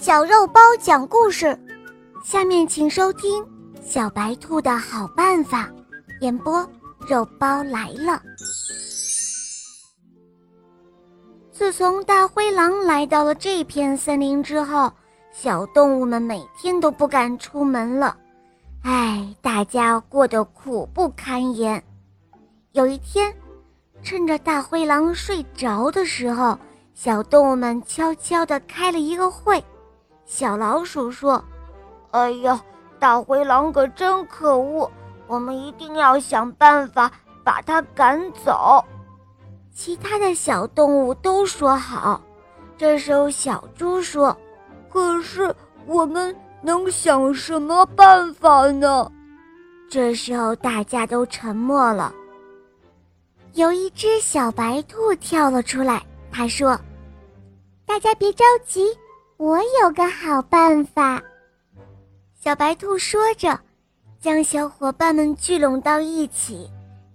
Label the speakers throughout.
Speaker 1: 小肉包讲故事，下面请收听《小白兔的好办法》。演播：肉包来了。自从大灰狼来到了这片森林之后，小动物们每天都不敢出门了。唉，大家过得苦不堪言。有一天，趁着大灰狼睡着的时候，小动物们悄悄地开了一个会。小老鼠说：“
Speaker 2: 哎呀，大灰狼可真可恶，我们一定要想办法把它赶走。”
Speaker 1: 其他的小动物都说好。这时候，小猪说：“
Speaker 3: 可是我们能想什么办法呢？”
Speaker 1: 这时候，大家都沉默了。有一只小白兔跳了出来，他说：“大家别着急。”我有个好办法，小白兔说着，将小伙伴们聚拢到一起，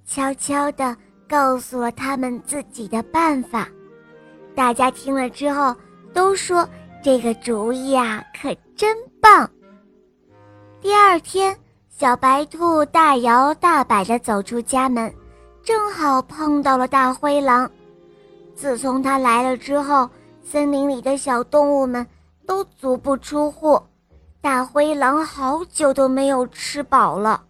Speaker 1: 悄悄地告诉了他们自己的办法。大家听了之后都说：“这个主意啊，可真棒！”第二天，小白兔大摇大摆地走出家门，正好碰到了大灰狼。自从他来了之后，森林里的小动物们。都足不出户，大灰狼好久都没有吃饱了。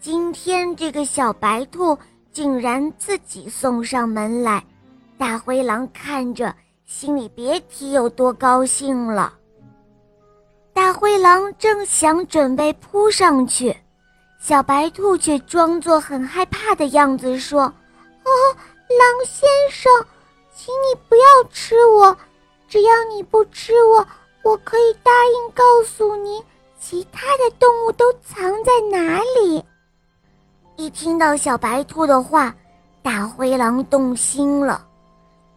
Speaker 1: 今天这个小白兔竟然自己送上门来，大灰狼看着心里别提有多高兴了。大灰狼正想准备扑上去，小白兔却装作很害怕的样子说：“哦，狼先生，请你不要吃我，只要你不吃我。”我可以答应告诉你，其他的动物都藏在哪里。一听到小白兔的话，大灰狼动心了，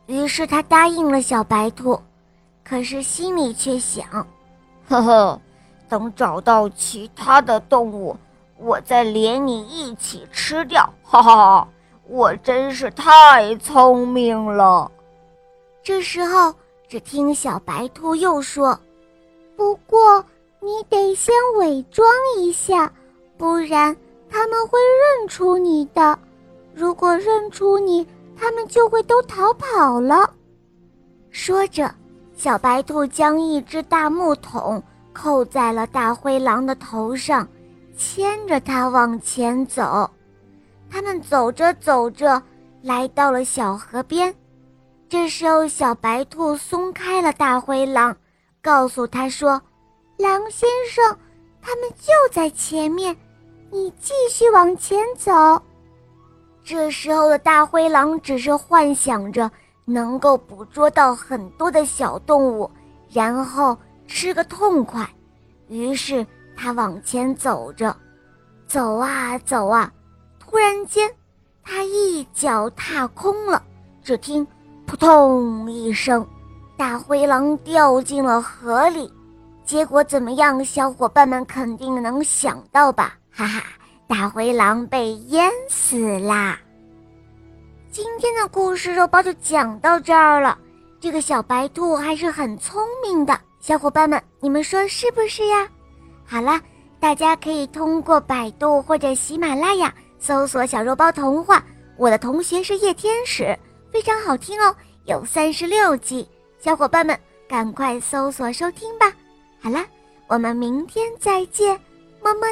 Speaker 1: 于是他答应了小白兔，可是心里却想：
Speaker 2: 呵呵，等找到其他的动物，我再连你一起吃掉。哈哈，我真是太聪明了。
Speaker 1: 这时候。只听小白兔又说：“不过你得先伪装一下，不然他们会认出你的。如果认出你，他们就会都逃跑了。”说着，小白兔将一只大木桶扣在了大灰狼的头上，牵着它往前走。他们走着走着，来到了小河边。这时候，小白兔松开了大灰狼，告诉他说：“狼先生，他们就在前面，你继续往前走。”这时候的大灰狼只是幻想着能够捕捉到很多的小动物，然后吃个痛快。于是他往前走着，走啊走啊，突然间，他一脚踏空了，只听。扑通一声，大灰狼掉进了河里。结果怎么样？小伙伴们肯定能想到吧？哈哈，大灰狼被淹死啦！今天的故事肉包就讲到这儿了。这个小白兔还是很聪明的，小伙伴们，你们说是不是呀？好啦，大家可以通过百度或者喜马拉雅搜索“小肉包童话”。我的同学是夜天使。非常好听哦，有三十六集，小伙伴们赶快搜索收听吧。好啦，我们明天再见，么么。